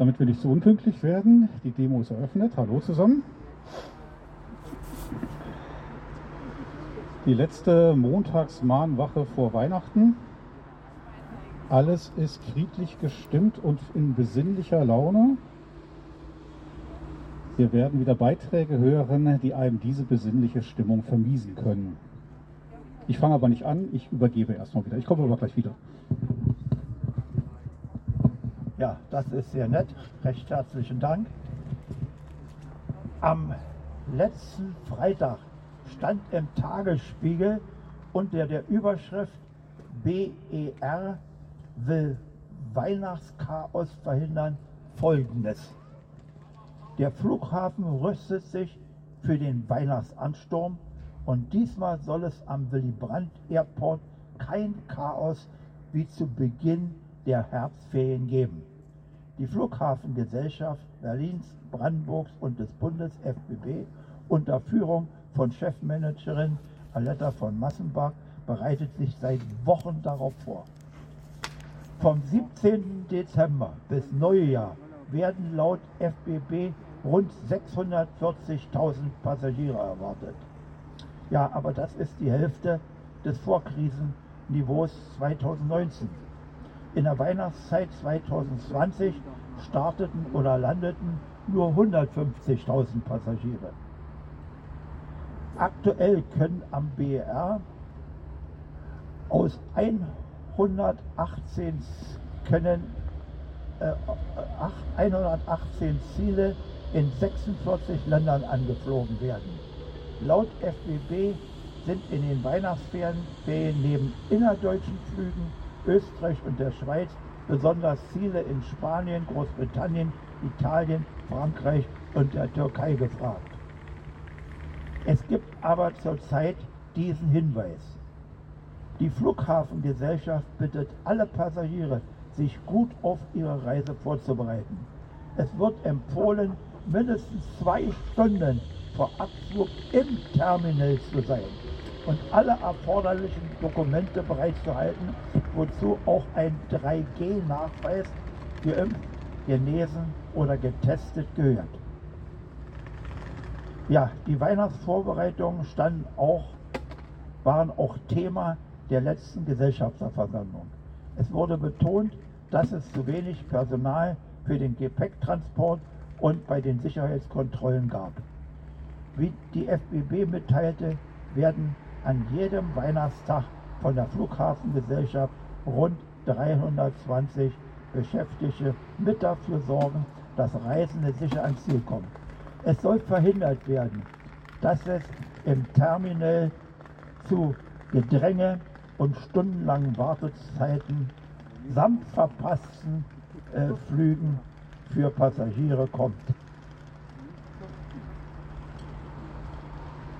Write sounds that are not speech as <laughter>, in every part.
Damit wir nicht so unpünktlich werden, die Demo ist eröffnet. Hallo zusammen. Die letzte Montagsmahnwache vor Weihnachten. Alles ist friedlich gestimmt und in besinnlicher Laune. Wir werden wieder Beiträge hören, die einem diese besinnliche Stimmung vermiesen können. Ich fange aber nicht an, ich übergebe erstmal wieder. Ich komme aber gleich wieder. Ja, das ist sehr nett. Recht herzlichen Dank. Am letzten Freitag stand im Tagesspiegel unter der Überschrift BER will Weihnachtschaos verhindern Folgendes. Der Flughafen rüstet sich für den Weihnachtsansturm und diesmal soll es am Willy Brandt Airport kein Chaos wie zu Beginn der Herbstferien geben. Die Flughafengesellschaft Berlins, Brandenburgs und des Bundes FBB unter Führung von Chefmanagerin Aletta von Massenbach bereitet sich seit Wochen darauf vor. Vom 17. Dezember bis Neujahr werden laut FBB rund 640.000 Passagiere erwartet. Ja, aber das ist die Hälfte des Vorkrisenniveaus 2019. In der Weihnachtszeit 2020 starteten oder landeten nur 150.000 Passagiere. Aktuell können am BER aus 118 können äh, 118 Ziele in 46 Ländern angeflogen werden. Laut FBB sind in den Weihnachtsferien neben innerdeutschen Flügen Österreich und der Schweiz besonders Ziele in Spanien, Großbritannien, Italien, Frankreich und der Türkei gefragt. Es gibt aber zurzeit diesen Hinweis. Die Flughafengesellschaft bittet alle Passagiere, sich gut auf ihre Reise vorzubereiten. Es wird empfohlen, mindestens zwei Stunden vor Abflug im Terminal zu sein und alle erforderlichen Dokumente bereitzuhalten, wozu auch ein 3G-Nachweis geimpft, genesen oder getestet gehört. Ja, die Weihnachtsvorbereitungen standen auch, waren auch Thema der letzten Gesellschafterversammlung. Es wurde betont, dass es zu wenig Personal für den Gepäcktransport und bei den Sicherheitskontrollen gab. Wie die FBB mitteilte, werden an jedem Weihnachtstag von der Flughafengesellschaft rund 320 Beschäftigte mit dafür sorgen, dass Reisende sicher ans Ziel kommen. Es soll verhindert werden, dass es im Terminal zu Gedränge und stundenlangen Wartezeiten samt verpassten äh, Flügen für Passagiere kommt.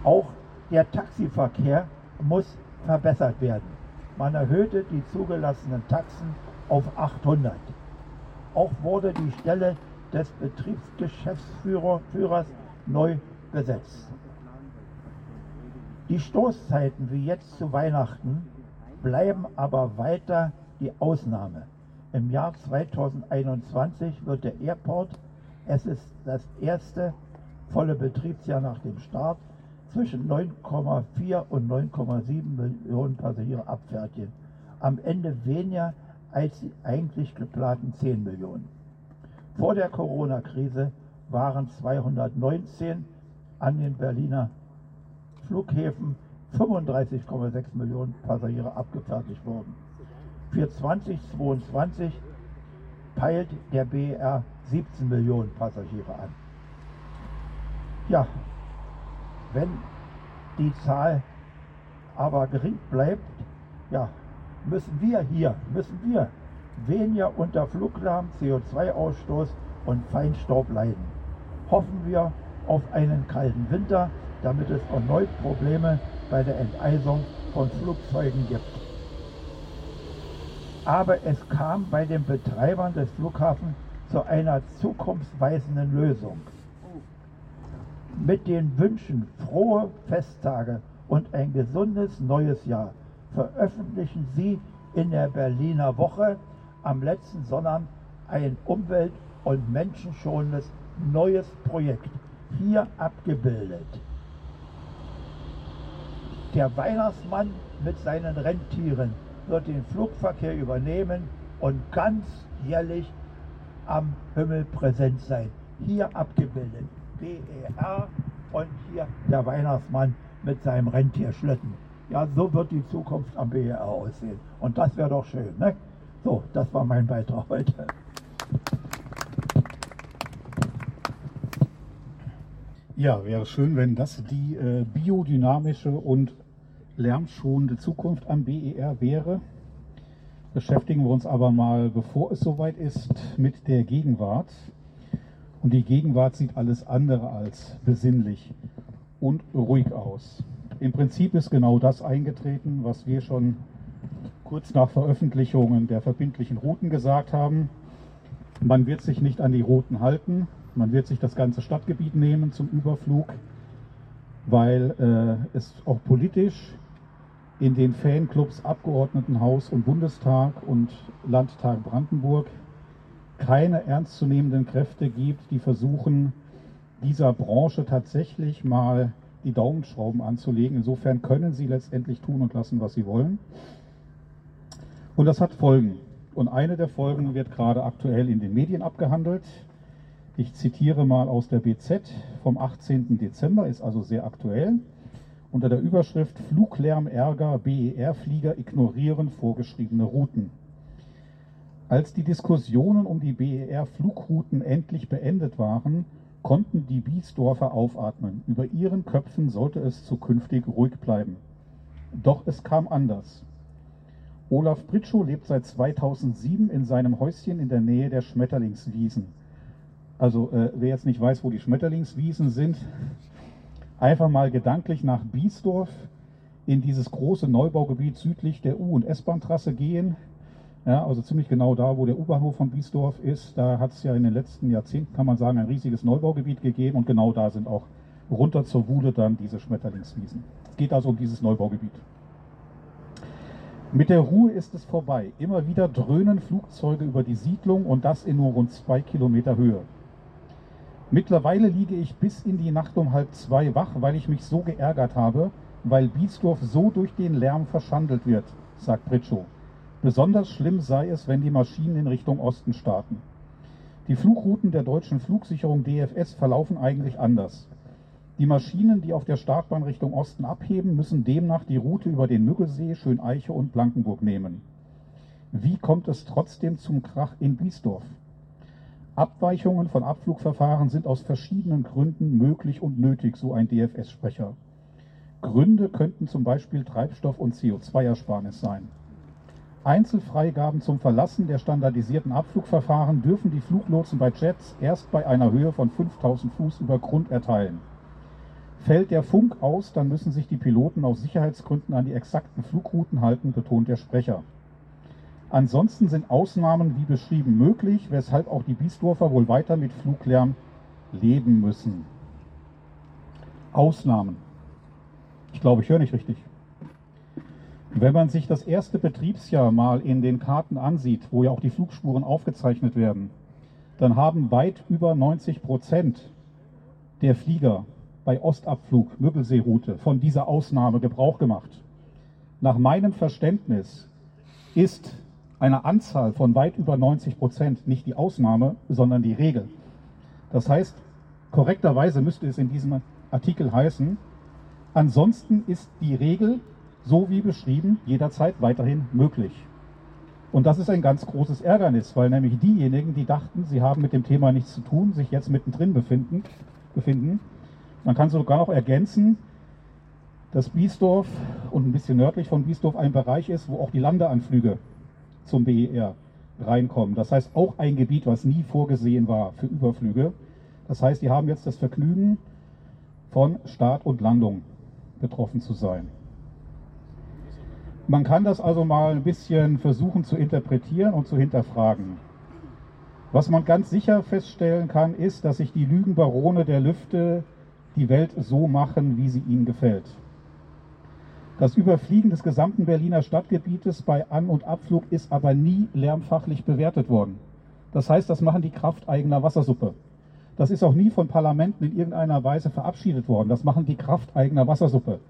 Auch der Taxiverkehr muss verbessert werden. Man erhöhte die zugelassenen Taxen auf 800. Auch wurde die Stelle des Betriebsgeschäftsführers neu besetzt. Die Stoßzeiten wie jetzt zu Weihnachten bleiben aber weiter die Ausnahme. Im Jahr 2021 wird der Airport, es ist das erste volle Betriebsjahr nach dem Start, zwischen 9,4 und 9,7 Millionen Passagiere abfertigen. Am Ende weniger als die eigentlich geplanten 10 Millionen. Vor der Corona-Krise waren 219 an den Berliner Flughäfen 35,6 Millionen Passagiere abgefertigt worden. Für 2022 peilt der BER 17 Millionen Passagiere an. Ja, wenn die Zahl aber gering bleibt, ja, müssen wir hier, müssen wir weniger unter Fluglärm, CO2-Ausstoß und Feinstaub leiden. Hoffen wir auf einen kalten Winter, damit es erneut Probleme bei der Enteisung von Flugzeugen gibt. Aber es kam bei den Betreibern des Flughafens zu einer zukunftsweisenden Lösung. Mit den Wünschen frohe Festtage und ein gesundes neues Jahr veröffentlichen sie in der Berliner Woche am letzten Sonnabend ein Umwelt- und menschenschonendes neues Projekt hier abgebildet. Der Weihnachtsmann mit seinen Rentieren wird den Flugverkehr übernehmen und ganz jährlich am Himmel präsent sein. Hier abgebildet. BER und hier der Weihnachtsmann mit seinem Rentierschlitten. Ja, so wird die Zukunft am BER aussehen. Und das wäre doch schön, ne? So, das war mein Beitrag heute. Ja, wäre schön, wenn das die äh, biodynamische und lärmschonende Zukunft am BER wäre. Beschäftigen wir uns aber mal, bevor es soweit ist, mit der Gegenwart. Und die Gegenwart sieht alles andere als besinnlich und ruhig aus. Im Prinzip ist genau das eingetreten, was wir schon kurz nach Veröffentlichungen der verbindlichen Routen gesagt haben. Man wird sich nicht an die Routen halten, man wird sich das ganze Stadtgebiet nehmen zum Überflug, weil äh, es auch politisch in den Fanclubs Abgeordnetenhaus und Bundestag und Landtag Brandenburg keine ernstzunehmenden Kräfte gibt, die versuchen, dieser Branche tatsächlich mal die Daumenschrauben anzulegen. Insofern können sie letztendlich tun und lassen, was sie wollen. Und das hat Folgen. Und eine der Folgen wird gerade aktuell in den Medien abgehandelt. Ich zitiere mal aus der BZ vom 18. Dezember, ist also sehr aktuell. Unter der Überschrift Fluglärm Ärger, BER-Flieger ignorieren vorgeschriebene Routen. Als die Diskussionen um die BER-Flugrouten endlich beendet waren, konnten die Biesdorfer aufatmen. Über ihren Köpfen sollte es zukünftig ruhig bleiben. Doch es kam anders. Olaf Britschow lebt seit 2007 in seinem Häuschen in der Nähe der Schmetterlingswiesen. Also äh, wer jetzt nicht weiß, wo die Schmetterlingswiesen sind, einfach mal gedanklich nach Biesdorf in dieses große Neubaugebiet südlich der U- und S-Bahn-Trasse gehen. Ja, also ziemlich genau da, wo der U-Bahnhof von Biesdorf ist. Da hat es ja in den letzten Jahrzehnten, kann man sagen, ein riesiges Neubaugebiet gegeben und genau da sind auch runter zur Wuhle dann diese Schmetterlingswiesen. Es geht also um dieses Neubaugebiet. Mit der Ruhe ist es vorbei. Immer wieder dröhnen Flugzeuge über die Siedlung und das in nur rund zwei Kilometer Höhe. Mittlerweile liege ich bis in die Nacht um halb zwei wach, weil ich mich so geärgert habe, weil Biesdorf so durch den Lärm verschandelt wird, sagt Britschow. Besonders schlimm sei es, wenn die Maschinen in Richtung Osten starten. Die Flugrouten der deutschen Flugsicherung DFS verlaufen eigentlich anders. Die Maschinen, die auf der Startbahn Richtung Osten abheben, müssen demnach die Route über den Müggelsee, Schöneiche und Blankenburg nehmen. Wie kommt es trotzdem zum Krach in Biesdorf? Abweichungen von Abflugverfahren sind aus verschiedenen Gründen möglich und nötig, so ein DFS-Sprecher. Gründe könnten zum Beispiel Treibstoff- und CO2-Ersparnis sein. Einzelfreigaben zum Verlassen der standardisierten Abflugverfahren dürfen die Fluglotsen bei Jets erst bei einer Höhe von 5000 Fuß über Grund erteilen. Fällt der Funk aus, dann müssen sich die Piloten aus Sicherheitsgründen an die exakten Flugrouten halten, betont der Sprecher. Ansonsten sind Ausnahmen wie beschrieben möglich, weshalb auch die Biesdorfer wohl weiter mit Fluglärm leben müssen. Ausnahmen. Ich glaube, ich höre nicht richtig. Wenn man sich das erste Betriebsjahr mal in den Karten ansieht, wo ja auch die Flugspuren aufgezeichnet werden, dann haben weit über 90 Prozent der Flieger bei Ostabflug, Müggelseeroute, von dieser Ausnahme Gebrauch gemacht. Nach meinem Verständnis ist einer Anzahl von weit über 90 Prozent nicht die Ausnahme, sondern die Regel. Das heißt, korrekterweise müsste es in diesem Artikel heißen, ansonsten ist die Regel, so wie beschrieben, jederzeit weiterhin möglich. Und das ist ein ganz großes Ärgernis, weil nämlich diejenigen, die dachten, sie haben mit dem Thema nichts zu tun, sich jetzt mittendrin befinden. befinden. Man kann sogar noch ergänzen, dass Biesdorf und ein bisschen nördlich von Biesdorf ein Bereich ist, wo auch die Landeanflüge zum BER reinkommen. Das heißt auch ein Gebiet, was nie vorgesehen war für Überflüge. Das heißt, die haben jetzt das Vergnügen, von Start und Landung betroffen zu sein. Man kann das also mal ein bisschen versuchen zu interpretieren und zu hinterfragen. Was man ganz sicher feststellen kann, ist, dass sich die Lügenbarone der Lüfte die Welt so machen, wie sie ihnen gefällt. Das Überfliegen des gesamten Berliner Stadtgebietes bei An- und Abflug ist aber nie lärmfachlich bewertet worden. Das heißt, das machen die Kraft eigener Wassersuppe. Das ist auch nie von Parlamenten in irgendeiner Weise verabschiedet worden. Das machen die Kraft eigener Wassersuppe.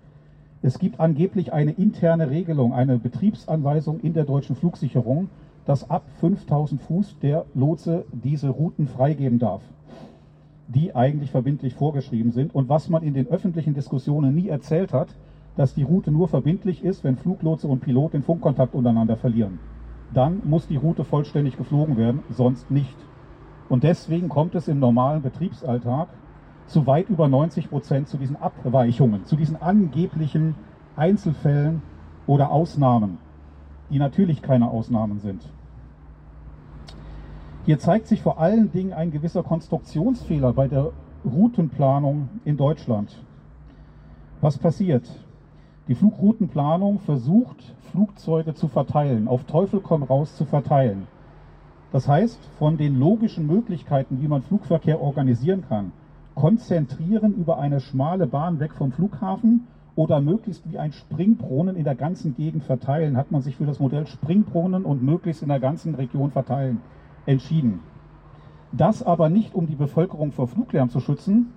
Es gibt angeblich eine interne Regelung, eine Betriebsanweisung in der deutschen Flugsicherung, dass ab 5000 Fuß der Lotse diese Routen freigeben darf, die eigentlich verbindlich vorgeschrieben sind. Und was man in den öffentlichen Diskussionen nie erzählt hat, dass die Route nur verbindlich ist, wenn Fluglotse und Pilot den Funkkontakt untereinander verlieren. Dann muss die Route vollständig geflogen werden, sonst nicht. Und deswegen kommt es im normalen Betriebsalltag zu weit über 90 Prozent zu diesen Abweichungen, zu diesen angeblichen Einzelfällen oder Ausnahmen, die natürlich keine Ausnahmen sind. Hier zeigt sich vor allen Dingen ein gewisser Konstruktionsfehler bei der Routenplanung in Deutschland. Was passiert? Die Flugroutenplanung versucht, Flugzeuge zu verteilen, auf Teufel komm raus zu verteilen. Das heißt, von den logischen Möglichkeiten, wie man Flugverkehr organisieren kann, konzentrieren über eine schmale Bahn weg vom Flughafen oder möglichst wie ein Springbrunnen in der ganzen Gegend verteilen, hat man sich für das Modell Springbrunnen und möglichst in der ganzen Region verteilen entschieden. Das aber nicht, um die Bevölkerung vor Fluglärm zu schützen,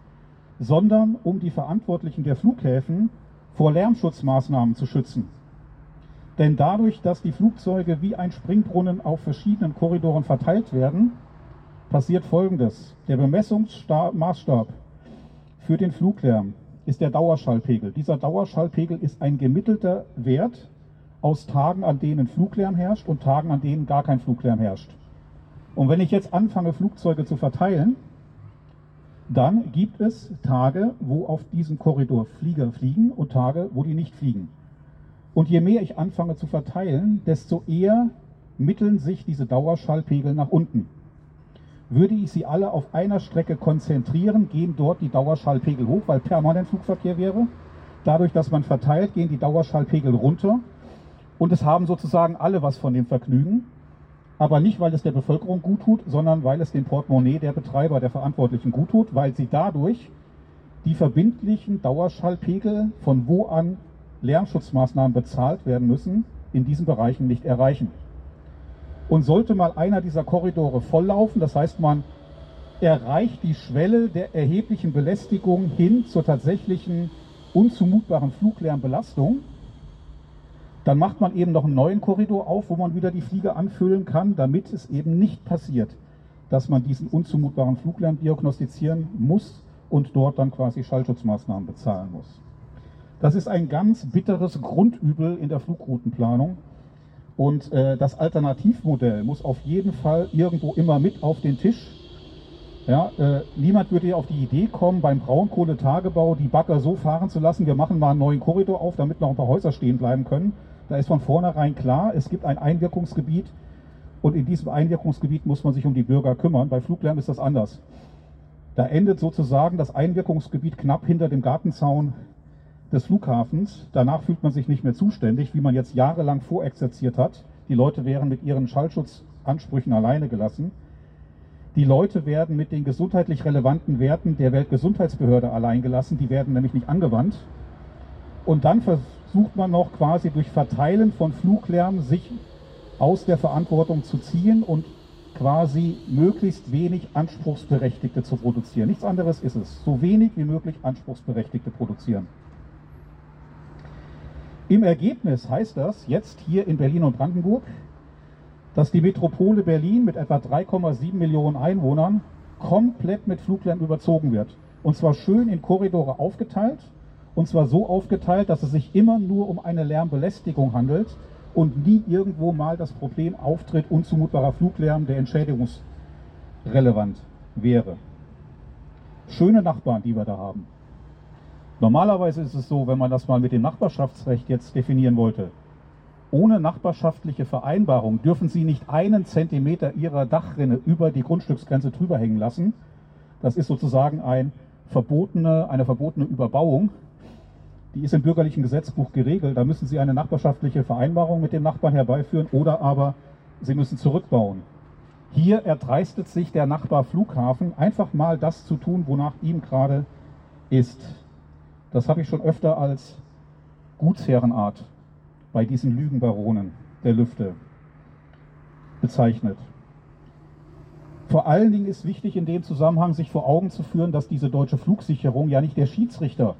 sondern um die Verantwortlichen der Flughäfen vor Lärmschutzmaßnahmen zu schützen. Denn dadurch, dass die Flugzeuge wie ein Springbrunnen auf verschiedenen Korridoren verteilt werden, passiert Folgendes. Der Bemessungsmaßstab für den Fluglärm ist der Dauerschallpegel. Dieser Dauerschallpegel ist ein gemittelter Wert aus Tagen, an denen Fluglärm herrscht und Tagen, an denen gar kein Fluglärm herrscht. Und wenn ich jetzt anfange, Flugzeuge zu verteilen, dann gibt es Tage, wo auf diesem Korridor Flieger fliegen und Tage, wo die nicht fliegen. Und je mehr ich anfange zu verteilen, desto eher mitteln sich diese Dauerschallpegel nach unten. Würde ich sie alle auf einer Strecke konzentrieren, gehen dort die Dauerschallpegel hoch, weil permanent Flugverkehr wäre. Dadurch, dass man verteilt, gehen die Dauerschallpegel runter. Und es haben sozusagen alle was von dem Vergnügen aber nicht, weil es der Bevölkerung gut tut, sondern weil es dem Portemonnaie der Betreiber, der Verantwortlichen gut tut, weil sie dadurch die verbindlichen Dauerschallpegel, von wo an Lärmschutzmaßnahmen bezahlt werden müssen, in diesen Bereichen nicht erreichen. Und sollte mal einer dieser Korridore volllaufen, das heißt man erreicht die Schwelle der erheblichen Belästigung hin zur tatsächlichen unzumutbaren Fluglärmbelastung, dann macht man eben noch einen neuen Korridor auf, wo man wieder die Flieger anfüllen kann, damit es eben nicht passiert, dass man diesen unzumutbaren Fluglärm diagnostizieren muss und dort dann quasi Schallschutzmaßnahmen bezahlen muss. Das ist ein ganz bitteres Grundübel in der Flugroutenplanung. Und äh, das Alternativmodell muss auf jeden Fall irgendwo immer mit auf den Tisch. Ja, äh, niemand würde auf die Idee kommen, beim Braunkohletagebau die Bagger so fahren zu lassen, wir machen mal einen neuen Korridor auf, damit noch ein paar Häuser stehen bleiben können, da ist von vornherein klar, es gibt ein Einwirkungsgebiet und in diesem Einwirkungsgebiet muss man sich um die Bürger kümmern. Bei Fluglärm ist das anders. Da endet sozusagen das Einwirkungsgebiet knapp hinter dem Gartenzaun des Flughafens. Danach fühlt man sich nicht mehr zuständig, wie man jetzt jahrelang vorexerziert hat. Die Leute wären mit ihren Schallschutzansprüchen alleine gelassen. Die Leute werden mit den gesundheitlich relevanten Werten der Weltgesundheitsbehörde allein gelassen. Die werden nämlich nicht angewandt. Und dann versucht man noch quasi durch Verteilen von Fluglärm sich aus der Verantwortung zu ziehen und quasi möglichst wenig Anspruchsberechtigte zu produzieren. Nichts anderes ist es. So wenig wie möglich Anspruchsberechtigte produzieren. Im Ergebnis heißt das jetzt hier in Berlin und Brandenburg, dass die Metropole Berlin mit etwa 3,7 Millionen Einwohnern komplett mit Fluglärm überzogen wird. Und zwar schön in Korridore aufgeteilt und zwar so aufgeteilt, dass es sich immer nur um eine Lärmbelästigung handelt und nie irgendwo mal das Problem auftritt, unzumutbarer Fluglärm, der entschädigungsrelevant wäre. Schöne Nachbarn, die wir da haben. Normalerweise ist es so, wenn man das mal mit dem Nachbarschaftsrecht jetzt definieren wollte, ohne nachbarschaftliche Vereinbarung dürfen Sie nicht einen Zentimeter Ihrer Dachrinne über die Grundstücksgrenze drüber hängen lassen. Das ist sozusagen ein verbotene, eine verbotene Überbauung die ist im bürgerlichen Gesetzbuch geregelt. Da müssen Sie eine nachbarschaftliche Vereinbarung mit dem Nachbarn herbeiführen oder aber Sie müssen zurückbauen. Hier erdreistet sich der Nachbar Flughafen einfach mal das zu tun, wonach ihm gerade ist. Das habe ich schon öfter als Gutsherrenart bei diesen Lügenbaronen der Lüfte bezeichnet. Vor allen Dingen ist wichtig in dem Zusammenhang, sich vor Augen zu führen, dass diese deutsche Flugsicherung ja nicht der Schiedsrichter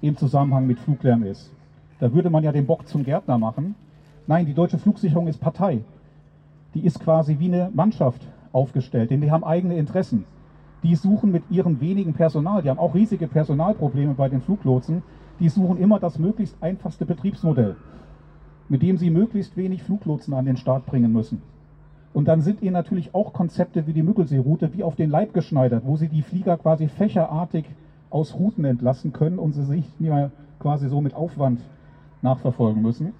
im Zusammenhang mit Fluglärm ist. Da würde man ja den Bock zum Gärtner machen. Nein, die deutsche Flugsicherung ist Partei. Die ist quasi wie eine Mannschaft aufgestellt, denn die haben eigene Interessen. Die suchen mit ihrem wenigen Personal, die haben auch riesige Personalprobleme bei den Fluglotsen, die suchen immer das möglichst einfachste Betriebsmodell, mit dem sie möglichst wenig Fluglotsen an den Start bringen müssen. Und dann sind ihnen natürlich auch Konzepte wie die Müggelsee-Route wie auf den Leib geschneidert, wo sie die Flieger quasi fächerartig aus Routen entlassen können und sie sich nicht mehr quasi so mit Aufwand nachverfolgen müssen.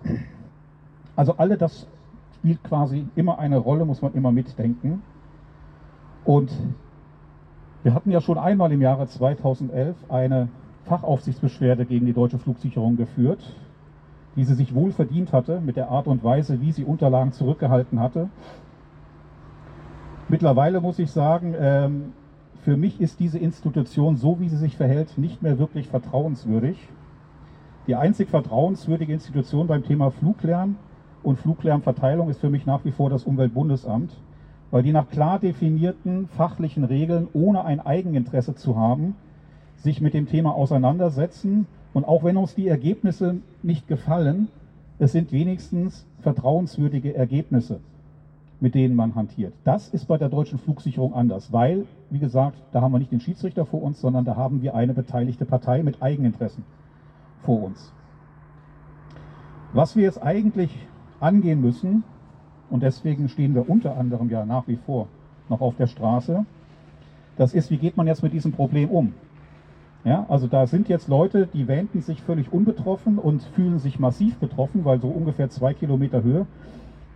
Also alle das spielt quasi immer eine Rolle, muss man immer mitdenken. Und wir hatten ja schon einmal im Jahre 2011 eine Fachaufsichtsbeschwerde gegen die deutsche Flugsicherung geführt, die sie sich wohl verdient hatte mit der Art und Weise, wie sie Unterlagen zurückgehalten hatte. Mittlerweile muss ich sagen, ähm, für mich ist diese Institution, so wie sie sich verhält, nicht mehr wirklich vertrauenswürdig. Die einzig vertrauenswürdige Institution beim Thema Fluglärm und Fluglärmverteilung ist für mich nach wie vor das Umweltbundesamt, weil die nach klar definierten fachlichen Regeln, ohne ein Eigeninteresse zu haben, sich mit dem Thema auseinandersetzen. Und auch wenn uns die Ergebnisse nicht gefallen, es sind wenigstens vertrauenswürdige Ergebnisse mit denen man hantiert. Das ist bei der deutschen Flugsicherung anders, weil, wie gesagt, da haben wir nicht den Schiedsrichter vor uns, sondern da haben wir eine beteiligte Partei mit Eigeninteressen vor uns. Was wir jetzt eigentlich angehen müssen, und deswegen stehen wir unter anderem ja nach wie vor noch auf der Straße, das ist, wie geht man jetzt mit diesem Problem um? Ja, also da sind jetzt Leute, die wähnten sich völlig unbetroffen und fühlen sich massiv betroffen, weil so ungefähr zwei Kilometer Höhe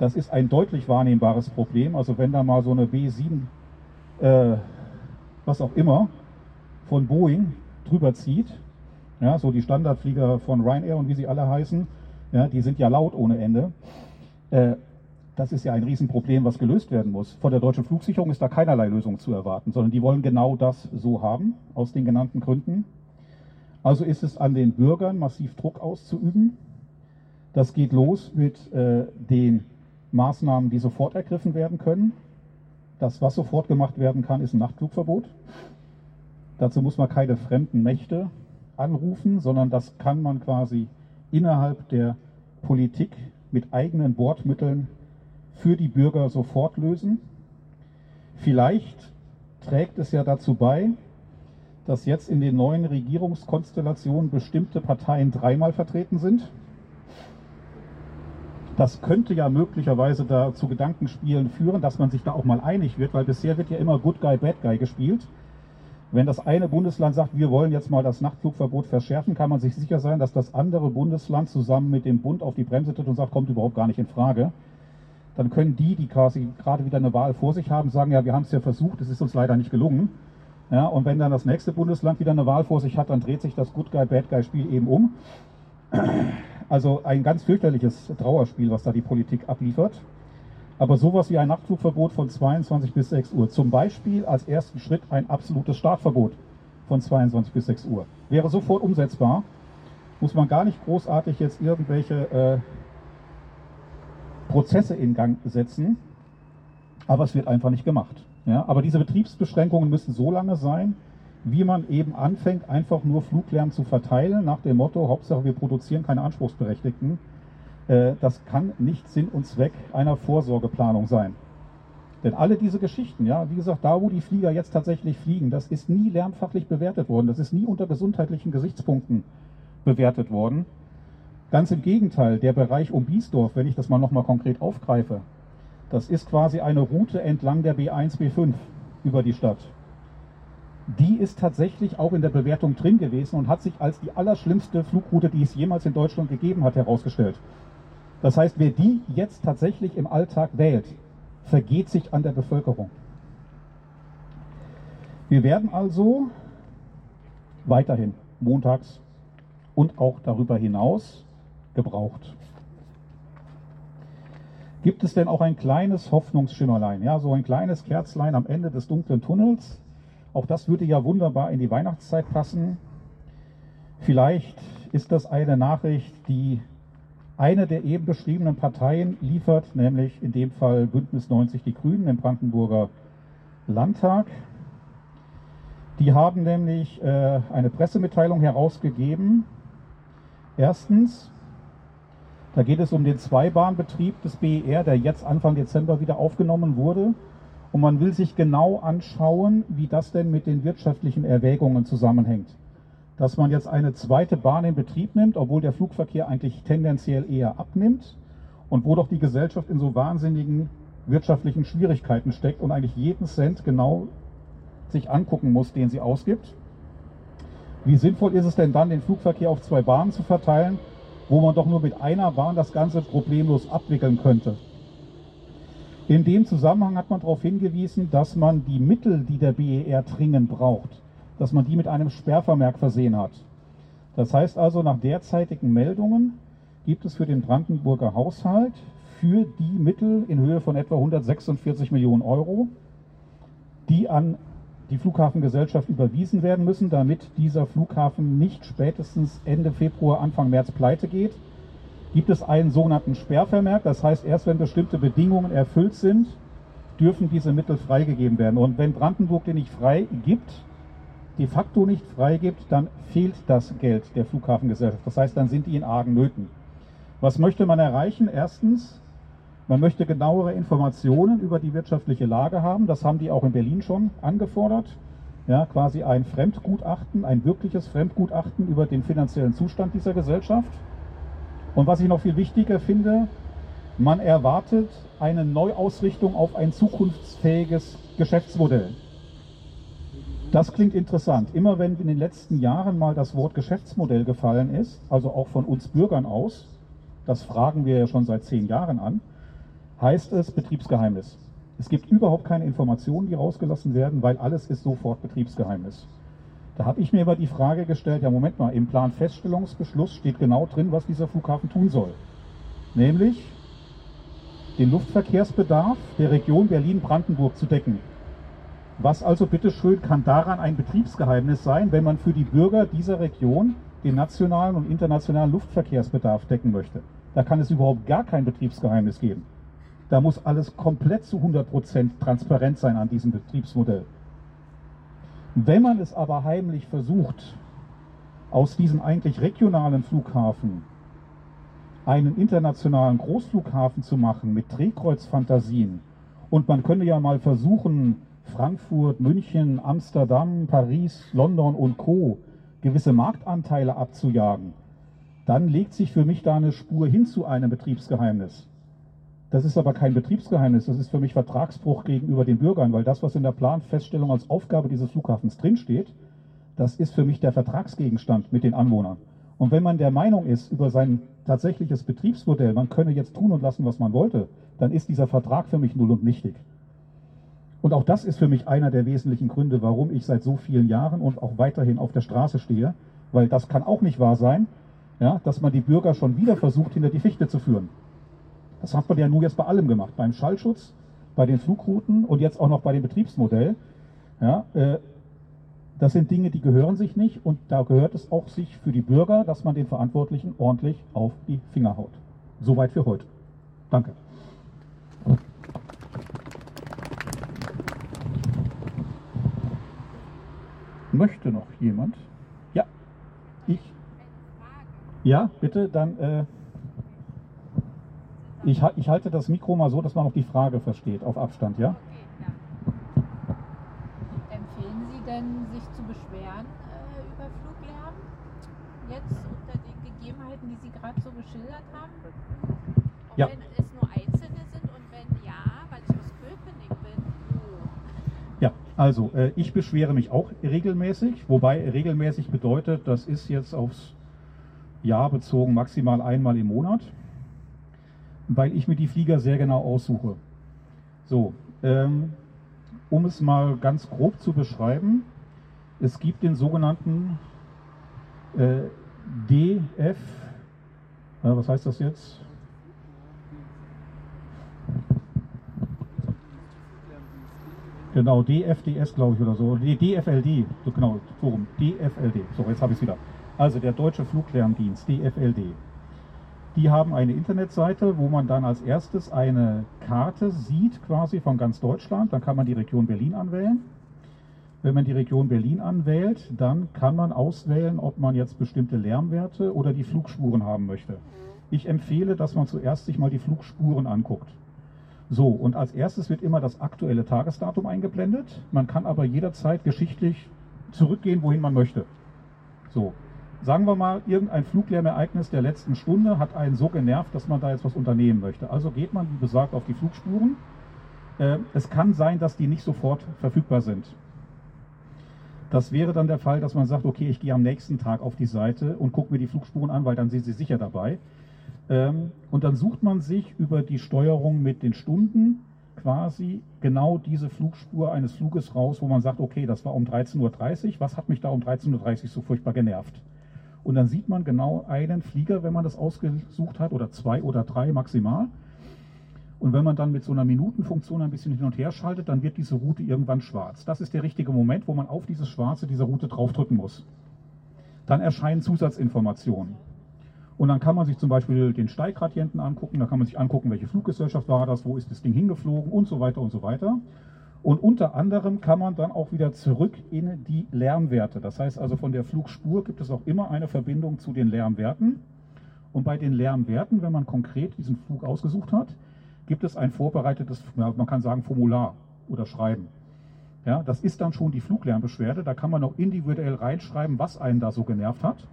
das ist ein deutlich wahrnehmbares Problem. Also wenn da mal so eine B7, äh, was auch immer, von Boeing drüber zieht, ja, so die Standardflieger von Ryanair und wie sie alle heißen, ja, die sind ja laut ohne Ende. Äh, das ist ja ein Riesenproblem, was gelöst werden muss. Von der deutschen Flugsicherung ist da keinerlei Lösung zu erwarten, sondern die wollen genau das so haben, aus den genannten Gründen. Also ist es an den Bürgern, massiv Druck auszuüben. Das geht los mit äh, den Maßnahmen, die sofort ergriffen werden können. Das, was sofort gemacht werden kann, ist ein Nachtflugverbot. Dazu muss man keine fremden Mächte anrufen, sondern das kann man quasi innerhalb der Politik mit eigenen Bordmitteln für die Bürger sofort lösen. Vielleicht trägt es ja dazu bei, dass jetzt in den neuen Regierungskonstellationen bestimmte Parteien dreimal vertreten sind. Das könnte ja möglicherweise dazu Gedankenspielen führen, dass man sich da auch mal einig wird, weil bisher wird ja immer Good Guy, Bad Guy gespielt. Wenn das eine Bundesland sagt, wir wollen jetzt mal das Nachtflugverbot verschärfen, kann man sich sicher sein, dass das andere Bundesland zusammen mit dem Bund auf die Bremse tritt und sagt, kommt überhaupt gar nicht in Frage. Dann können die, die quasi gerade wieder eine Wahl vor sich haben, sagen, ja, wir haben es ja versucht, es ist uns leider nicht gelungen. Ja, und wenn dann das nächste Bundesland wieder eine Wahl vor sich hat, dann dreht sich das Good Guy, Bad Guy Spiel eben um. Also ein ganz fürchterliches Trauerspiel, was da die Politik abliefert. Aber sowas wie ein Nachtflugverbot von 22 bis 6 Uhr, zum Beispiel als ersten Schritt ein absolutes Startverbot von 22 bis 6 Uhr, wäre sofort umsetzbar. Muss man gar nicht großartig jetzt irgendwelche äh, Prozesse in Gang setzen, aber es wird einfach nicht gemacht. Ja? Aber diese Betriebsbeschränkungen müssen so lange sein, wie man eben anfängt, einfach nur Fluglärm zu verteilen, nach dem Motto, Hauptsache wir produzieren keine Anspruchsberechtigten. Äh, das kann nicht Sinn und Zweck einer Vorsorgeplanung sein. Denn alle diese Geschichten, ja, wie gesagt, da wo die Flieger jetzt tatsächlich fliegen, das ist nie lärmfachlich bewertet worden, das ist nie unter gesundheitlichen Gesichtspunkten bewertet worden. Ganz im Gegenteil, der Bereich um Biesdorf, wenn ich das mal nochmal konkret aufgreife, das ist quasi eine Route entlang der B1, B5 über die Stadt die ist tatsächlich auch in der Bewertung drin gewesen und hat sich als die allerschlimmste Flugroute, die es jemals in Deutschland gegeben hat, herausgestellt. Das heißt, wer die jetzt tatsächlich im Alltag wählt, vergeht sich an der Bevölkerung. Wir werden also weiterhin montags und auch darüber hinaus gebraucht. Gibt es denn auch ein kleines Hoffnungsschimmerlein, ja, so ein kleines Kerzlein am Ende des dunklen Tunnels? Auch das würde ja wunderbar in die Weihnachtszeit passen. Vielleicht ist das eine Nachricht, die eine der eben beschriebenen Parteien liefert, nämlich in dem Fall Bündnis 90 Die Grünen im Brandenburger Landtag. Die haben nämlich äh, eine Pressemitteilung herausgegeben. Erstens, da geht es um den Zweibahnbetrieb des BER, der jetzt Anfang Dezember wieder aufgenommen wurde. Und man will sich genau anschauen, wie das denn mit den wirtschaftlichen Erwägungen zusammenhängt. Dass man jetzt eine zweite Bahn in Betrieb nimmt, obwohl der Flugverkehr eigentlich tendenziell eher abnimmt und wo doch die Gesellschaft in so wahnsinnigen wirtschaftlichen Schwierigkeiten steckt und eigentlich jeden Cent genau sich angucken muss, den sie ausgibt. Wie sinnvoll ist es denn dann, den Flugverkehr auf zwei Bahnen zu verteilen, wo man doch nur mit einer Bahn das Ganze problemlos abwickeln könnte? In dem Zusammenhang hat man darauf hingewiesen, dass man die Mittel, die der BER dringend braucht, dass man die mit einem Sperrvermerk versehen hat. Das heißt also, nach derzeitigen Meldungen gibt es für den Brandenburger Haushalt für die Mittel in Höhe von etwa 146 Millionen Euro, die an die Flughafengesellschaft überwiesen werden müssen, damit dieser Flughafen nicht spätestens Ende Februar, Anfang März pleite geht. Gibt es einen sogenannten Sperrvermerk, das heißt, erst wenn bestimmte Bedingungen erfüllt sind, dürfen diese Mittel freigegeben werden. Und wenn Brandenburg den nicht frei gibt, de facto nicht freigibt, dann fehlt das Geld der Flughafengesellschaft. Das heißt, dann sind die in argen Nöten. Was möchte man erreichen? Erstens, man möchte genauere Informationen über die wirtschaftliche Lage haben. Das haben die auch in Berlin schon angefordert. Ja, quasi ein Fremdgutachten, ein wirkliches Fremdgutachten über den finanziellen Zustand dieser Gesellschaft. Und was ich noch viel wichtiger finde, man erwartet eine Neuausrichtung auf ein zukunftsfähiges Geschäftsmodell. Das klingt interessant. Immer wenn in den letzten Jahren mal das Wort Geschäftsmodell gefallen ist, also auch von uns Bürgern aus, das fragen wir ja schon seit zehn Jahren an, heißt es Betriebsgeheimnis. Es gibt überhaupt keine Informationen, die rausgelassen werden, weil alles ist sofort Betriebsgeheimnis. Da habe ich mir aber die Frage gestellt, ja Moment mal, im Planfeststellungsbeschluss steht genau drin, was dieser Flughafen tun soll. Nämlich den Luftverkehrsbedarf der Region Berlin-Brandenburg zu decken. Was also bitteschön kann daran ein Betriebsgeheimnis sein, wenn man für die Bürger dieser Region den nationalen und internationalen Luftverkehrsbedarf decken möchte? Da kann es überhaupt gar kein Betriebsgeheimnis geben. Da muss alles komplett zu 100% transparent sein an diesem Betriebsmodell. Wenn man es aber heimlich versucht, aus diesem eigentlich regionalen Flughafen einen internationalen Großflughafen zu machen mit Drehkreuzfantasien und man könnte ja mal versuchen, Frankfurt, München, Amsterdam, Paris, London und Co. gewisse Marktanteile abzujagen, dann legt sich für mich da eine Spur hin zu einem Betriebsgeheimnis. Das ist aber kein Betriebsgeheimnis, das ist für mich Vertragsbruch gegenüber den Bürgern, weil das, was in der Planfeststellung als Aufgabe dieses Flughafens drinsteht, das ist für mich der Vertragsgegenstand mit den Anwohnern. Und wenn man der Meinung ist über sein tatsächliches Betriebsmodell, man könne jetzt tun und lassen, was man wollte, dann ist dieser Vertrag für mich null und nichtig. Und auch das ist für mich einer der wesentlichen Gründe, warum ich seit so vielen Jahren und auch weiterhin auf der Straße stehe, weil das kann auch nicht wahr sein, ja, dass man die Bürger schon wieder versucht, hinter die Fichte zu führen. Das hat man ja nur jetzt bei allem gemacht, beim Schallschutz, bei den Flugrouten und jetzt auch noch bei dem Betriebsmodell. Ja, äh, das sind Dinge, die gehören sich nicht und da gehört es auch sich für die Bürger, dass man den Verantwortlichen ordentlich auf die Finger haut. Soweit für heute. Danke. Möchte noch jemand? Ja, ich. Ja, bitte, dann. Äh, ich, ich, halte das Mikro mal so, dass man auch die Frage versteht, auf Abstand, ja? Okay, ja. Empfehlen Sie denn, sich zu beschweren äh, über Fluglärm? Jetzt unter den Gegebenheiten, die Sie gerade so geschildert haben? Auch Ja. wenn es nur einzelne sind und wenn ja, weil ich aus Köpenick bin, wo? Ja, also äh, ich beschwere mich auch regelmäßig, wobei regelmäßig bedeutet, das ist jetzt aufs Jahr bezogen maximal einmal im Monat, weil ich mir die Flieger sehr genau aussuche. So, ähm, um es mal ganz grob zu beschreiben, es gibt den sogenannten äh, DF, äh, was heißt das jetzt? Genau, DFDS, glaube ich, oder so. DFLD, so genau, Forum. DFLD. So, jetzt habe ich es wieder. Also der Deutsche Fluglärmdienst, DFLD. Die haben eine Internetseite, wo man dann als erstes eine Karte sieht, quasi von ganz Deutschland. Dann kann man die Region Berlin anwählen. Wenn man die Region Berlin anwählt, dann kann man auswählen, ob man jetzt bestimmte Lärmwerte oder die Flugspuren haben möchte. Ich empfehle, dass man zuerst sich mal die Flugspuren anguckt. So, und als erstes wird immer das aktuelle Tagesdatum eingeblendet. Man kann aber jederzeit geschichtlich zurückgehen, wohin man möchte. So, sagen wir mal, irgendein Fluglärmereignis der letzten Stunde hat einen so genervt, dass man da jetzt was unternehmen möchte. Also geht man, wie besagt, auf die Flugspuren. Äh, es kann sein, dass die nicht sofort verfügbar sind. Das wäre dann der Fall, dass man sagt, okay, ich gehe am nächsten Tag auf die Seite und gucke mir die Flugspuren an, weil dann sind sie sicher dabei. Ähm, und dann sucht man sich über die Steuerung mit den Stunden quasi genau diese Flugspur eines Fluges raus, wo man sagt, okay, das war um 13.30 Uhr, was hat mich da um 13.30 Uhr so furchtbar genervt? Und dann sieht man genau einen Flieger, wenn man das ausgesucht hat, oder zwei oder drei maximal. Und wenn man dann mit so einer Minutenfunktion ein bisschen hin und her schaltet, dann wird diese Route irgendwann schwarz. Das ist der richtige Moment, wo man auf dieses Schwarze dieser Route draufdrücken muss. Dann erscheinen Zusatzinformationen. Und dann kann man sich zum Beispiel den Steiggradienten angucken, da kann man sich angucken, welche Fluggesellschaft war das, wo ist das Ding hingeflogen und so weiter und so weiter. Und unter anderem kann man dann auch wieder zurück in die Lärmwerte. Das heißt also von der Flugspur gibt es auch immer eine Verbindung zu den Lärmwerten. Und bei den Lärmwerten, wenn man konkret diesen Flug ausgesucht hat, gibt es ein vorbereitetes, man kann sagen Formular oder Schreiben. Ja, das ist dann schon die Fluglärmbeschwerde. Da kann man auch individuell reinschreiben, was einen da so genervt hat.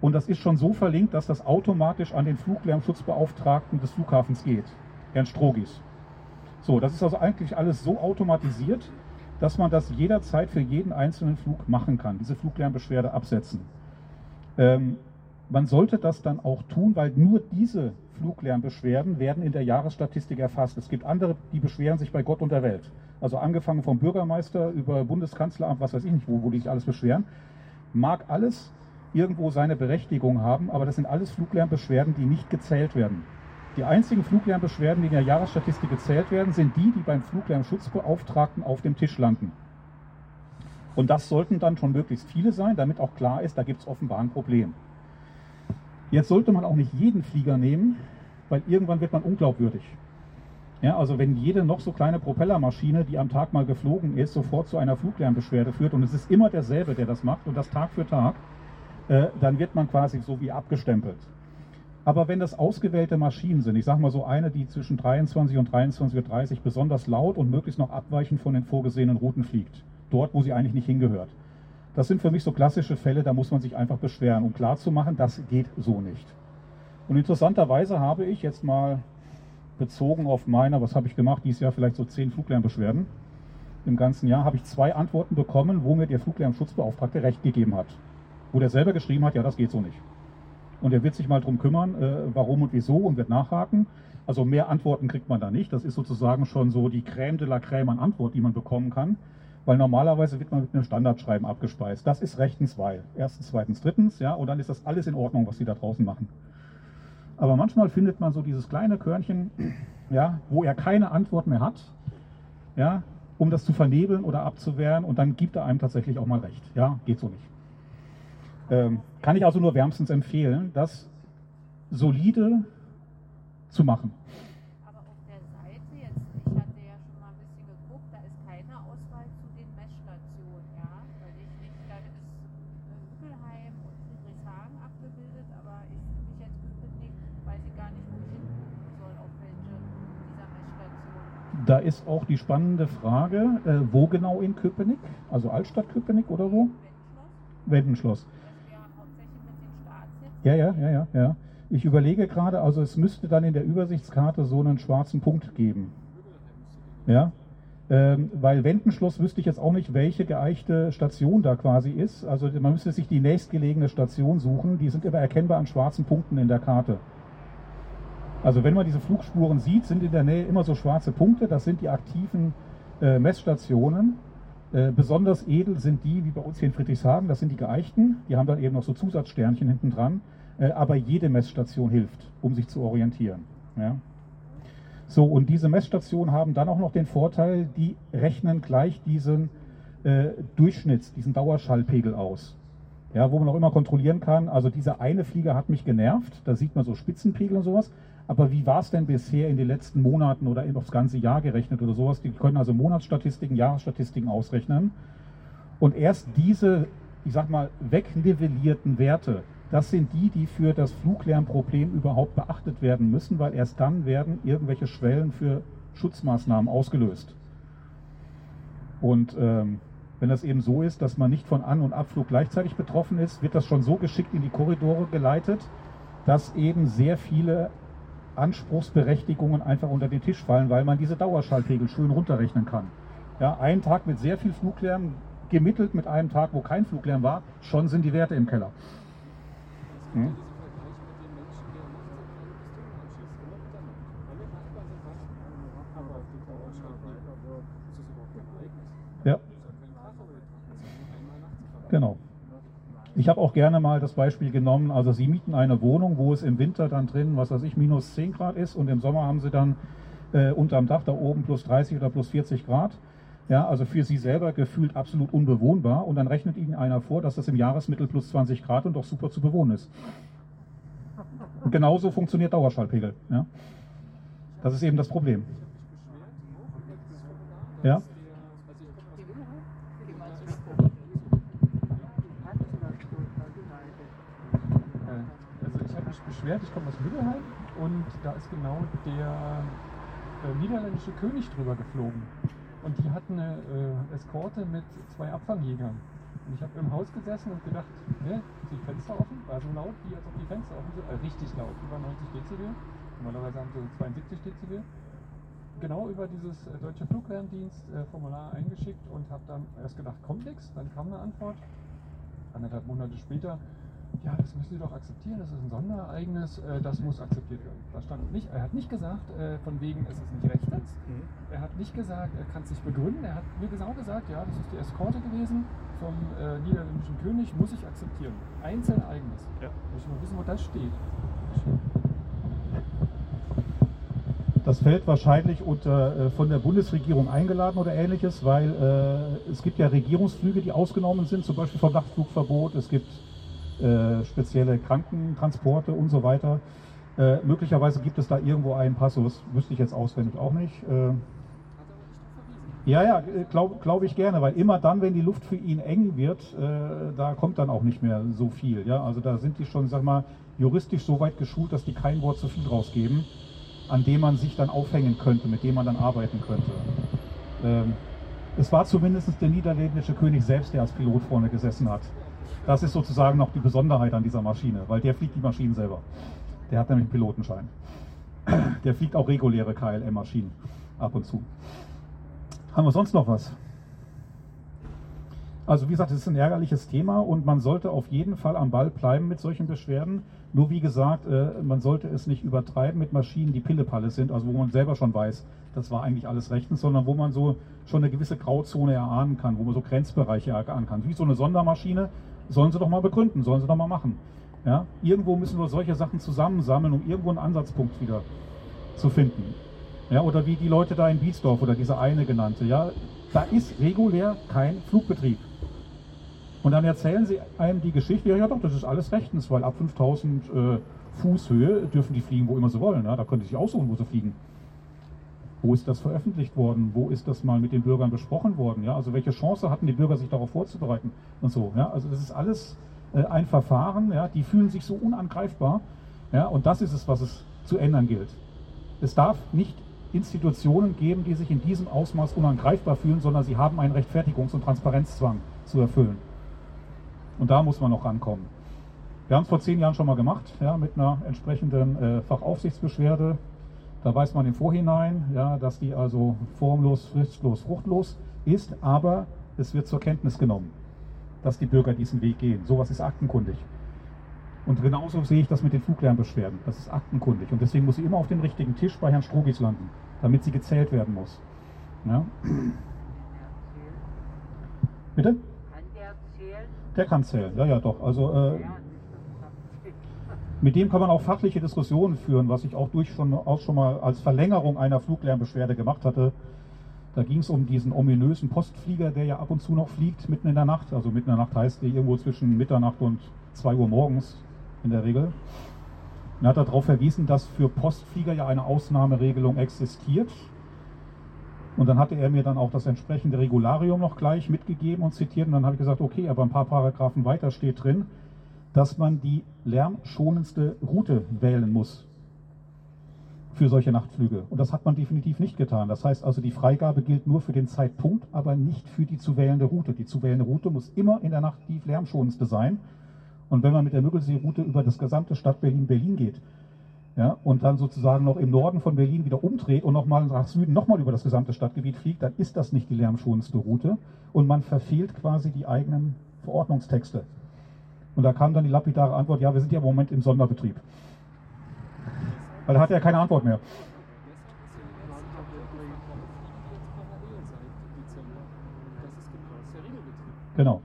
Und das ist schon so verlinkt, dass das automatisch an den Fluglärmschutzbeauftragten des Flughafens geht, Herrn Strogis. So, das ist also eigentlich alles so automatisiert, dass man das jederzeit für jeden einzelnen Flug machen kann, diese Fluglärmbeschwerde absetzen. Ähm, man sollte das dann auch tun, weil nur diese Fluglärmbeschwerden werden in der Jahresstatistik erfasst. Es gibt andere, die beschweren sich bei Gott und der Welt. Also angefangen vom Bürgermeister über Bundeskanzleramt, was weiß ich nicht, wo, wo die sich alles beschweren. Mag alles irgendwo seine Berechtigung haben, aber das sind alles Fluglärmbeschwerden, die nicht gezählt werden. Die einzigen Fluglärmbeschwerden, die in der Jahresstatistik gezählt werden, sind die, die beim Fluglärmschutzbeauftragten auf dem Tisch landen. Und das sollten dann schon möglichst viele sein, damit auch klar ist, da gibt es offenbar ein Problem. Jetzt sollte man auch nicht jeden Flieger nehmen, weil irgendwann wird man unglaubwürdig. Ja, also wenn jede noch so kleine Propellermaschine, die am Tag mal geflogen ist, sofort zu einer Fluglärmbeschwerde führt und es ist immer derselbe, der das macht und das Tag für Tag, äh, dann wird man quasi so wie abgestempelt. Aber wenn das ausgewählte Maschinen sind, ich sage mal so eine, die zwischen 23 und 23.30 Uhr besonders laut und möglichst noch abweichend von den vorgesehenen Routen fliegt, dort, wo sie eigentlich nicht hingehört. Das sind für mich so klassische Fälle, da muss man sich einfach beschweren, um klarzumachen, das geht so nicht. Und interessanterweise habe ich jetzt mal bezogen auf meine, was habe ich gemacht, dieses Jahr vielleicht so zehn Fluglärmbeschwerden. Im ganzen Jahr habe ich zwei Antworten bekommen, wo mir der Fluglärmschutzbeauftragte recht gegeben hat. Wo der selber geschrieben hat, ja, das geht so nicht. Und er wird sich mal drum kümmern, äh, warum und wieso und wird nachhaken. Also mehr Antworten kriegt man da nicht. Das ist sozusagen schon so die Crème de la Crème an Antwort, die man bekommen kann. Weil normalerweise wird man mit einem Standardschreiben abgespeist. Das ist rechtens, weil. Erstens, zweitens, drittens, ja, und dann ist das alles in Ordnung, was sie da draußen machen. Aber manchmal findet man so dieses kleine Körnchen, ja, wo er keine Antwort mehr hat, ja, um das zu vernebeln oder abzuwehren und dann gibt er einem tatsächlich auch mal recht. Ja, geht so nicht. Ähm, kann ich also nur wärmstens empfehlen, das solide zu machen. Aber auf der Seite jetzt, ich hatte ja schon mal ein bisschen geguckt, da ist keine Auswahl zu den Messstationen, ja, weil ich nicht, da ist Hügelheim und Friedrichshagen abgebildet, aber ich fühle mich jetzt Köpenick, weiß ich gar nicht, wo ich hingucken soll, auf welche dieser Messstationen. Da ist auch die spannende Frage, äh, wo genau in Köpenick? Also Altstadt Köpenick oder wo? Wendenschloss. Wendenschloss. Wir haben hauptsächlich mit den Startsitzen. Ja, ja, ja, ja, ja. Ich überlege gerade, also es müsste dann in der Übersichtskarte so einen schwarzen Punkt geben. Ja. Ähm, weil Wendenschloss wüsste ich jetzt auch nicht, welche geeichte Station da quasi ist. Also man müsste sich die nächstgelegene Station suchen. Die sind immer erkennbar an schwarzen Punkten in der Karte. Also wenn man diese Flugspuren sieht, sind in der Nähe immer so schwarze Punkte. Das sind die aktiven äh, Messstationen. Äh, besonders edel sind die, wie bei uns hier in Friedrichshagen, das sind die geeichten. Die haben dann eben noch so Zusatzsternchen hinten dran. Äh, aber jede Messstation hilft, um sich zu orientieren. Ja. So, und diese Messstationen haben dann auch noch den Vorteil, die rechnen gleich diesen äh, Durchschnitts, diesen Dauerschallpegel aus. ja, wo man auch immer kontrollieren kann. Also dieser eine Flieger hat mich genervt, da sieht man so Spitzenpegel und sowas. Aber wie war es denn bisher in den letzten Monaten oder aufs ganze Jahr gerechnet oder sowas? Die können also Monatsstatistiken, Jahresstatistiken ausrechnen. Und erst diese, ich sag mal, wegnivellierten Werte, das sind die, die für das Fluglärmproblem überhaupt beachtet werden müssen, weil erst dann werden irgendwelche Schwellen für Schutzmaßnahmen ausgelöst. Und ähm, wenn das eben so ist, dass man nicht von An- und Abflug gleichzeitig betroffen ist, wird das schon so geschickt in die Korridore geleitet, dass eben sehr viele Anspruchsberechtigungen einfach unter den Tisch fallen, weil man diese Dauerschallpegel schön runterrechnen kann. Ja, ein Tag mit sehr viel Fluglärm gemittelt mit einem Tag, wo kein Fluglärm war, schon sind die Werte im Keller. Hm? Genau. Ich habe auch gerne mal das Beispiel genommen, also Sie mieten eine Wohnung, wo es im Winter dann drin, was weiß ich, minus 10 Grad ist und im Sommer haben Sie dann äh, unterm Dach da oben plus 30 oder plus 40 Grad. Ja, also für Sie selber gefühlt absolut unbewohnbar und dann rechnet Ihnen einer vor, dass das im Jahresmittel plus 20 Grad und doch super zu bewohnen ist. Und genauso funktioniert Dauerschallpegel. Ja. Das ist eben das Problem. Ja? Beschwert, ich komme aus Mittelheim und da ist genau der äh, niederländische König drüber geflogen. Und die hatten eine äh, Eskorte mit zwei Abfangjägern. Und ich habe im Haus gesessen und gedacht, ne, die Fenster offen, war so laut, wie als ob die Fenster offen sind, äh, richtig laut, über 90 Dezibel. Normalerweise haben sie so 72 Dezibel. Genau über dieses äh, deutsche Fluglärmdienst äh, eingeschickt und habe dann erst gedacht, kommt nichts. Dann kam eine Antwort. Anderthalb Monate später, ja, das müssen Sie doch akzeptieren, das ist ein Sonderereignis, äh, das muss akzeptiert werden. Da stand nicht, er hat nicht gesagt, äh, von wegen, es ist nicht rechtens. Er hat nicht gesagt, er kann es nicht begründen. Er hat mir genau gesagt, ja, das ist die Eskorte gewesen vom äh, niederländischen König, muss ich akzeptieren. Einzelereignis. Ja. Muss ich mal wissen, wo das steht. Das fällt wahrscheinlich unter äh, von der Bundesregierung eingeladen oder ähnliches, weil äh, es gibt ja Regierungsflüge, die ausgenommen sind, zum Beispiel vom Nachtflugverbot. Es gibt äh, spezielle Krankentransporte und so weiter. Äh, möglicherweise gibt es da irgendwo einen Passus, wüsste ich jetzt auswendig auch nicht. Äh, ja, ja, glaube glaub ich gerne, weil immer dann, wenn die Luft für ihn eng wird, äh, da kommt dann auch nicht mehr so viel. Ja? Also da sind die schon, sag mal, juristisch so weit geschult, dass die kein Wort zu viel rausgeben, an dem man sich dann aufhängen könnte, mit dem man dann arbeiten könnte. Ähm, es war zumindest der niederländische König selbst, der als Pilot vorne gesessen hat. Das ist sozusagen noch die Besonderheit an dieser Maschine, weil der fliegt die Maschinen selber. Der hat nämlich einen Pilotenschein. <clears throat> Der fliegt auch reguläre KLM-Maschinen ab und zu. Haben wir sonst noch was? Also wie gesagt, es ist ein ärgerliches Thema und man sollte auf jeden Fall am Ball bleiben mit solchen Beschwerden. Nur wie gesagt, äh, man sollte es nicht übertreiben mit Maschinen, die Pillepalle sind, also wo man selber schon weiß, das war eigentlich alles rechtens, sondern wo man so schon eine gewisse Grauzone erahnen kann, wo man so Grenzbereiche erahnen kann. Wie so eine Sondermaschine, sollen sie doch mal begründen, sollen sie doch mal machen. Ja? Irgendwo müssen wir solche Sachen zusammensammeln, um irgendwo einen Ansatzpunkt wieder zu finden. Ja, oder wie die Leute da in Biesdorf oder diese eine genannte, ja, da ist regulär kein Flugbetrieb. Und dann erzählen sie einem die Geschichte, ja, ja doch, das ist alles rechtens, weil ab 5000 äh, Fuß dürfen die fliegen, wo immer sie wollen. Ja? Da können sie sich aussuchen, wo sie fliegen. Wo ist das veröffentlicht worden? Wo ist das mal mit den Bürgern besprochen worden? Ja? Also welche Chance hatten die Bürger, sich darauf vorzubereiten und so. Ja? Also das ist alles äh, ein Verfahren, ja? die fühlen sich so unangreifbar. Ja? Und das ist es, was es zu ändern gilt. Es darf nicht Institutionen geben, die sich in diesem Ausmaß unangreifbar fühlen, sondern sie haben einen Rechtfertigungs- und Transparenzzwang zu erfüllen. Und da muss man noch rankommen. Wir haben es vor zehn Jahren schon mal gemacht, ja, mit einer entsprechenden äh, Fachaufsichtsbeschwerde. Da weiß man im Vorhinein, ja, dass die also formlos, fristlos, fruchtlos ist, aber es wird zur Kenntnis genommen, dass die Bürger diesen Weg gehen. Sowas ist aktenkundig. Und genauso sehe ich das mit den Fluglärmbeschwerden. Das ist aktenkundig. Und deswegen muss sie immer auf dem richtigen Tisch bei Herrn Strogis landen, damit sie gezählt werden muss. Ja? Bitte? Kann der zählen? Der kann zählen, ja, ja, doch. Also äh, mit dem kann man auch fachliche Diskussionen führen, was ich auch durch schon, auch schon mal als Verlängerung einer Fluglärmbeschwerde gemacht hatte. Da ging es um diesen ominösen Postflieger, der ja ab und zu noch fliegt, mitten in der Nacht. Also mitten in der Nacht heißt der irgendwo zwischen Mitternacht und 2 Uhr morgens in der Regel. Und hat darauf verwiesen, dass für Postflieger ja eine Ausnahmeregelung existiert. Und dann hatte er mir dann auch das entsprechende Regularium noch gleich mitgegeben und zitiert. Und dann habe ich gesagt, okay, aber ein paar Paragraphen weiter steht drin, dass man die lärmschonendste Route wählen muss für solche Nachtflüge. Und das hat man definitiv nicht getan. Das heißt also, die Freigabe gilt nur für den Zeitpunkt, aber nicht für die zu wählende Route. Die zu wählende Route muss immer in der Nacht die lärmschonendste sein. Und wenn man mit der Müggelsee-Route über das gesamte Stadt Berlin-Berlin geht, ja, und dann sozusagen noch im Norden von Berlin wieder umdreht und nochmal nach Süden nochmal über das gesamte Stadtgebiet fliegt, dann ist das nicht die lärmschonendste Route und man verfehlt quasi die eigenen Verordnungstexte. Und da kam dann die lapidare Antwort, ja, wir sind ja im Moment im Sonderbetrieb. Weil da hat er keine Antwort mehr. Genau.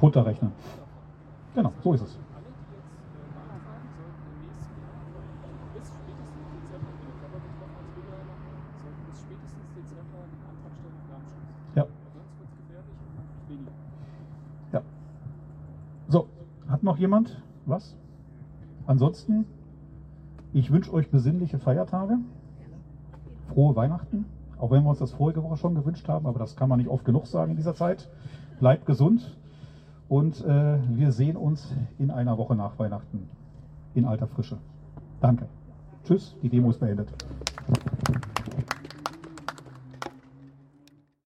Runterrechnen. Genau, so ist es. Ja. Ja. So, hat noch jemand was? Ansonsten, ich wünsche euch besinnliche Feiertage, frohe Weihnachten, auch wenn wir uns das vorige Woche schon gewünscht haben, aber das kann man nicht oft genug sagen in dieser Zeit. Bleibt gesund und äh, wir sehen uns in einer Woche nach Weihnachten in alter Frische. Danke. Tschüss, die Demo ist beendet.